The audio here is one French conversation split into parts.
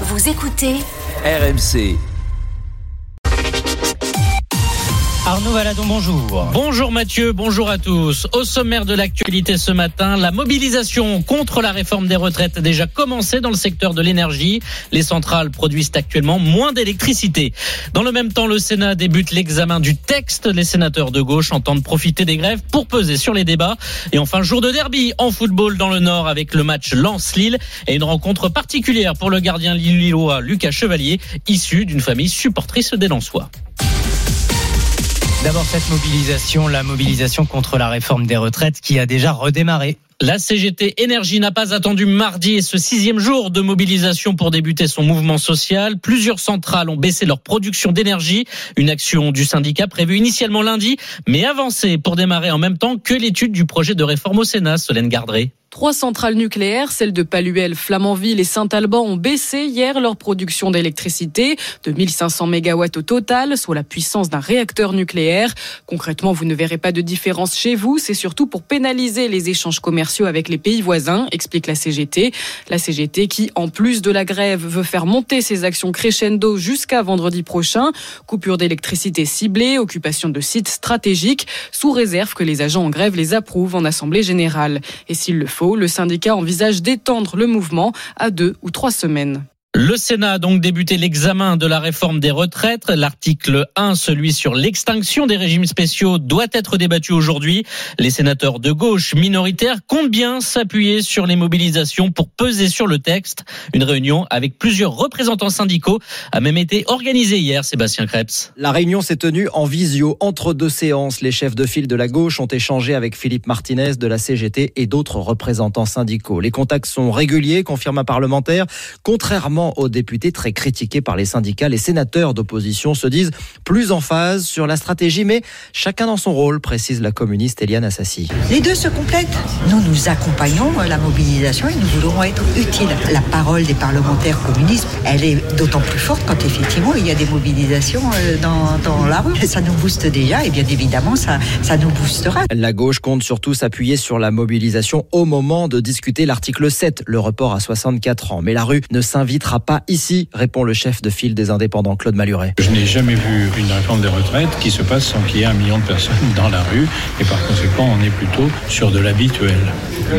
Vous écoutez RMC. Arnaud Valadon, bonjour. Bonjour Mathieu, bonjour à tous. Au sommaire de l'actualité ce matin, la mobilisation contre la réforme des retraites a déjà commencé dans le secteur de l'énergie. Les centrales produisent actuellement moins d'électricité. Dans le même temps, le Sénat débute l'examen du texte. Les sénateurs de gauche entendent profiter des grèves pour peser sur les débats. Et enfin, jour de derby en football dans le Nord avec le match Lens-Lille et une rencontre particulière pour le gardien lillois Lucas Chevalier, issu d'une famille supportrice des Lensois. D'abord cette mobilisation, la mobilisation contre la réforme des retraites qui a déjà redémarré. La CGT Énergie n'a pas attendu mardi et ce sixième jour de mobilisation pour débuter son mouvement social. Plusieurs centrales ont baissé leur production d'énergie. Une action du syndicat prévue initialement lundi, mais avancée pour démarrer en même temps que l'étude du projet de réforme au Sénat, Solène Gardré. Trois centrales nucléaires, celles de Paluel, Flamanville et Saint-Alban, ont baissé hier leur production d'électricité de 1500 MW au total, soit la puissance d'un réacteur nucléaire. Concrètement, vous ne verrez pas de différence chez vous. C'est surtout pour pénaliser les échanges commerciaux avec les pays voisins, explique la CGT. La CGT qui, en plus de la grève, veut faire monter ses actions crescendo jusqu'à vendredi prochain. Coupure d'électricité ciblée, occupation de sites stratégiques, sous réserve que les agents en grève les approuvent en Assemblée générale. Et s'il le faut, le syndicat envisage d'étendre le mouvement à deux ou trois semaines. Le Sénat a donc débuté l'examen de la réforme des retraites. L'article 1, celui sur l'extinction des régimes spéciaux, doit être débattu aujourd'hui. Les sénateurs de gauche minoritaires comptent bien s'appuyer sur les mobilisations pour peser sur le texte. Une réunion avec plusieurs représentants syndicaux a même été organisée hier, Sébastien Krebs. La réunion s'est tenue en visio entre deux séances. Les chefs de file de la gauche ont échangé avec Philippe Martinez de la CGT et d'autres représentants syndicaux. Les contacts sont réguliers, confirme un parlementaire, contrairement aux députés très critiqués par les syndicats, les sénateurs d'opposition se disent plus en phase sur la stratégie, mais chacun dans son rôle, précise la communiste Eliane Assassi. Les deux se complètent. Nous, nous accompagnons la mobilisation et nous voulons être utiles. La parole des parlementaires communistes, elle est d'autant plus forte quand effectivement il y a des mobilisations euh, dans, dans la rue. Ça nous booste déjà et bien évidemment ça, ça nous boostera. La gauche compte surtout s'appuyer sur la mobilisation au moment de discuter l'article 7, le report à 64 ans. Mais la rue ne s'invitera pas ici, répond le chef de file des indépendants, Claude Maluret. Je n'ai jamais vu une réforme des retraites qui se passe sans qu'il y ait un million de personnes dans la rue et par conséquent on est plutôt sur de l'habituel.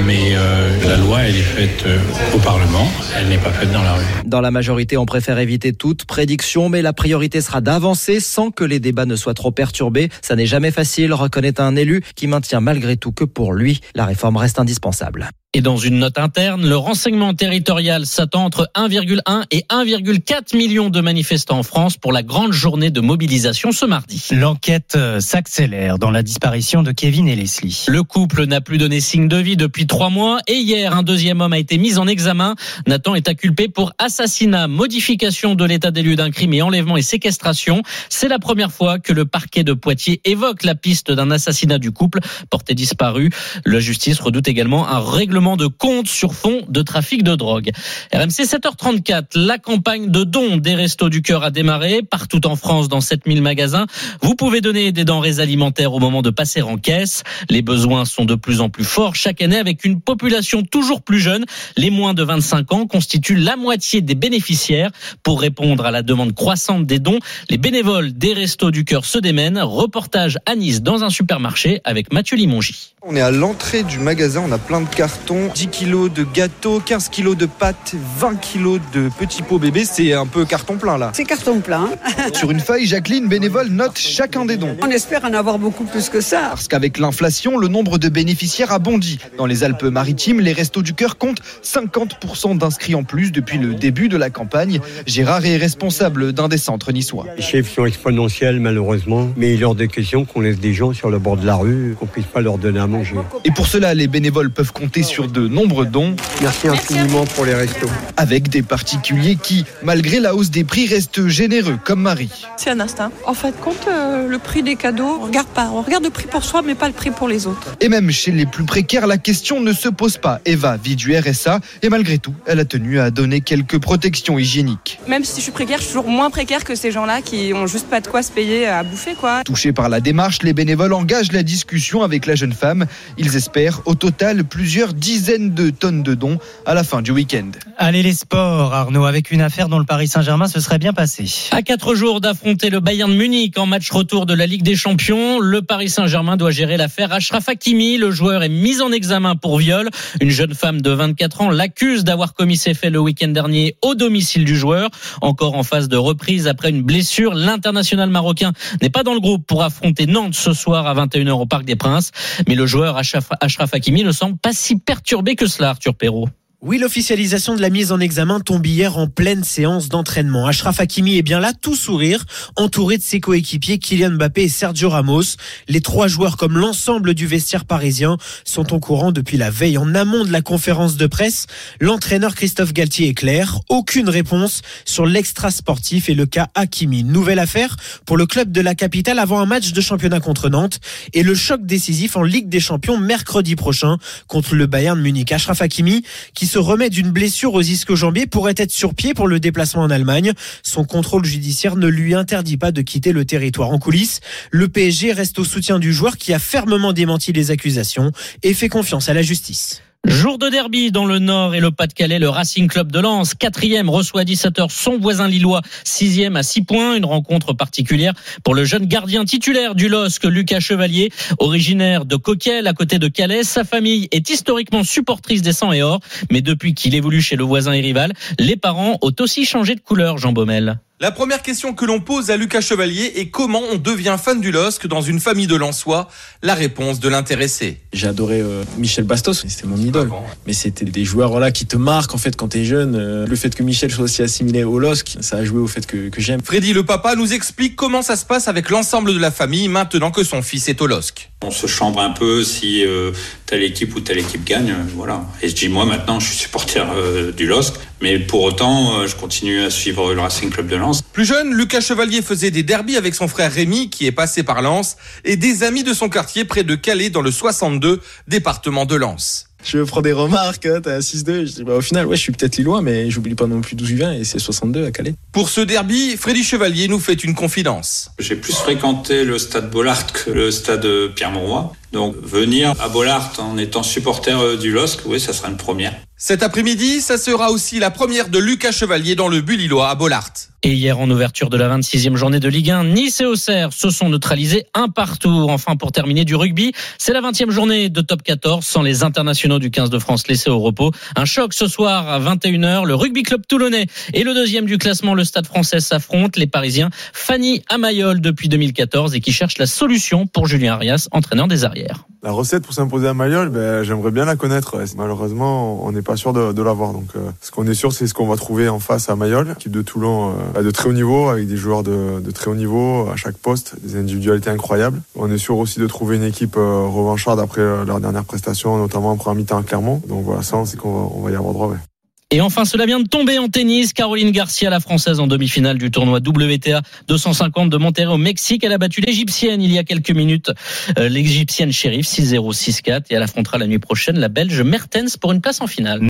Mais euh, la loi elle est faite euh, au Parlement, elle n'est pas faite dans la rue. Dans la majorité on préfère éviter toute prédiction mais la priorité sera d'avancer sans que les débats ne soient trop perturbés. Ça n'est jamais facile, reconnaît un élu qui maintient malgré tout que pour lui la réforme reste indispensable. Et dans une note interne, le renseignement territorial s'attend entre 1,1 et 1,4 million de manifestants en France pour la grande journée de mobilisation ce mardi. L'enquête euh, s'accélère dans la disparition de Kevin et Leslie. Le couple n'a plus donné signe de vie depuis trois mois et hier, un deuxième homme a été mis en examen. Nathan est inculpé pour assassinat, modification de l'état des lieux d'un crime et enlèvement et séquestration. C'est la première fois que le parquet de Poitiers évoque la piste d'un assassinat du couple porté disparu. La justice redoute également un règlement de compte sur fond de trafic de drogue. RMC 7h34, la campagne de dons des Restos du Cœur a démarré partout en France dans 7000 magasins. Vous pouvez donner des denrées alimentaires au moment de passer en caisse. Les besoins sont de plus en plus forts chaque année avec une population toujours plus jeune. Les moins de 25 ans constituent la moitié des bénéficiaires. Pour répondre à la demande croissante des dons, les bénévoles des Restos du Cœur se démènent. Reportage à Nice dans un supermarché avec Mathieu Limongi. On est à l'entrée du magasin, on a plein de cartons, 10 kilos de gâteaux, 15 kilos de pâtes, 20 kilos de petits pots bébés, c'est un peu carton plein là. C'est carton plein. Sur une feuille, Jacqueline, bénévole, note chacun des dons. On espère en avoir beaucoup plus que ça. Parce qu'avec l'inflation, le nombre de bénéficiaires a bondi. Dans les Alpes-Maritimes, les Restos du Cœur comptent 50% d'inscrits en plus depuis le début de la campagne. Gérard est responsable d'un des centres niçois. Les chiffres sont exponentiels malheureusement, mais il est hors de question qu'on laisse des gens sur le bord de la rue, qu'on puisse pas leur donner à manger. Et pour cela, les bénévoles peuvent compter sur de nombreux dons. Merci infiniment pour les restos. Avec des particuliers qui, malgré la hausse des prix, restent généreux, comme Marie. C'est un instinct. En fait, compte euh, le prix des cadeaux, on regarde pas. On regarde le prix pour soi, mais pas le prix pour les autres. Et même chez les plus précaires, la question ne se pose pas. Eva vit du RSA et malgré tout, elle a tenu à donner quelques protections hygiéniques. Même si je suis précaire, je suis toujours moins précaire que ces gens-là qui ont juste pas de quoi se payer à bouffer, quoi. Touchés par la démarche, les bénévoles engagent la discussion avec la jeune femme Ils espèrent au total plusieurs dizaines de tonnes de dons à la fin du week-end. Allez les sports, Arnaud, avec une affaire dont le Paris Saint-Germain se serait bien passé. À quatre jours d'affronter le Bayern de Munich en match retour de la Ligue des Champions, le Paris Saint-Germain doit gérer l'affaire Achraf Hakimi. Le joueur est mis en examen pour viol. Une jeune femme de 24 ans l'accuse d'avoir commis ses faits le week-end dernier au domicile du joueur. Encore en phase de reprise après une blessure, l'international marocain n'est pas dans le groupe pour affronter Nantes ce soir à 21h au Parc des Princes. Mais le joueur Achraf Hakimi ne semble pas si perturbé que cela, Arthur Perrault. Oui, l'officialisation de la mise en examen tombe hier en pleine séance d'entraînement. Ashraf Hakimi est bien là, tout sourire, entouré de ses coéquipiers Kylian Mbappé et Sergio Ramos. Les trois joueurs, comme l'ensemble du vestiaire parisien, sont au courant depuis la veille. En amont de la conférence de presse, l'entraîneur Christophe Galtier est clair. Aucune réponse sur l'extra sportif et le cas Hakimi. Nouvelle affaire pour le club de la capitale avant un match de championnat contre Nantes et le choc décisif en Ligue des Champions mercredi prochain contre le Bayern Munich. Ashraf Hakimi qui se remet d'une blessure aux ischio-jambiers pourrait être sur pied pour le déplacement en Allemagne. Son contrôle judiciaire ne lui interdit pas de quitter le territoire. En coulisses, le PSG reste au soutien du joueur qui a fermement démenti les accusations et fait confiance à la justice. Jour de derby dans le Nord et le Pas-de-Calais, le Racing Club de Lens, quatrième, reçoit à 17h son voisin lillois, sixième à 6 points. Une rencontre particulière pour le jeune gardien titulaire du LOSC, Lucas Chevalier, originaire de Coquel, à côté de Calais. Sa famille est historiquement supportrice des 100 et or, mais depuis qu'il évolue chez le voisin et rival, les parents ont aussi changé de couleur, Jean Baumel. La première question que l'on pose à Lucas Chevalier est comment on devient fan du LOSC dans une famille de Lensois? La réponse de l'intéressé. J'ai adoré euh, Michel Bastos, c'était mon idole. Mais c'était des joueurs voilà, qui te marquent en fait quand t'es jeune. Euh, le fait que Michel soit aussi assimilé au LOSC, ça a joué au fait que, que j'aime. Freddy le papa nous explique comment ça se passe avec l'ensemble de la famille maintenant que son fils est au LOSC. On se chambre un peu si euh, telle équipe ou telle équipe gagne, euh, voilà. Et je dis moi maintenant je suis supporter euh, du LOSC, mais pour autant euh, je continue à suivre le Racing Club de Lens. Plus jeune, Lucas Chevalier faisait des derbies avec son frère Rémi qui est passé par Lens et des amis de son quartier près de Calais dans le 62, département de Lens. Je prends des remarques, t'es à 6-2. Je dis, bah, au final, ouais, je suis peut-être lillois, mais j'oublie pas non plus d'où je viens et c'est 62 à Calais. Pour ce derby, Freddy Chevalier nous fait une confidence. J'ai plus fréquenté le stade Bollard que le stade Pierre-Mauroy. Donc venir à Bollard en étant supporter euh, du LOSC, oui, ça sera une première. Cet après-midi, ça sera aussi la première de Lucas Chevalier dans le Bulillois à Bollard. Et hier, en ouverture de la 26e journée de Ligue 1, Nice et Auxerre se sont neutralisés un partout. Enfin, pour terminer du rugby, c'est la 20e journée de top 14 sans les internationaux du 15 de France laissés au repos. Un choc ce soir à 21h. Le rugby club toulonnais et le deuxième du classement, le stade français, s'affrontent. Les Parisiens, Fanny Amayol depuis 2014 et qui cherchent la solution pour Julien Arias, entraîneur des La recette pour s'imposer à Mayol, ben, j'aimerais bien la connaître. Malheureusement, on n'est pas sûr de, de l'avoir. Donc, euh, ce qu'on est sûr, c'est ce qu'on va trouver en face à Mayol, équipe de Toulon euh, de très haut niveau, avec des joueurs de, très haut niveau à chaque poste, des individualités incroyables. On est sûr aussi de trouver une équipe euh, revancharde après euh, leur dernière prestation, notamment en première mi-temps à Clermont. Donc voilà, ça, c'est qu'on va, on y avoir droit. Et enfin, cela vient de tomber en tennis. Caroline Garcia, la française en demi-finale du tournoi WTA 250 de Monterrey au Mexique. Elle a battu l'égyptienne il y a quelques minutes, euh, l'égyptienne shérif 6-0, 6-4. Et elle affrontera la nuit prochaine la belge Mertens pour une place en finale.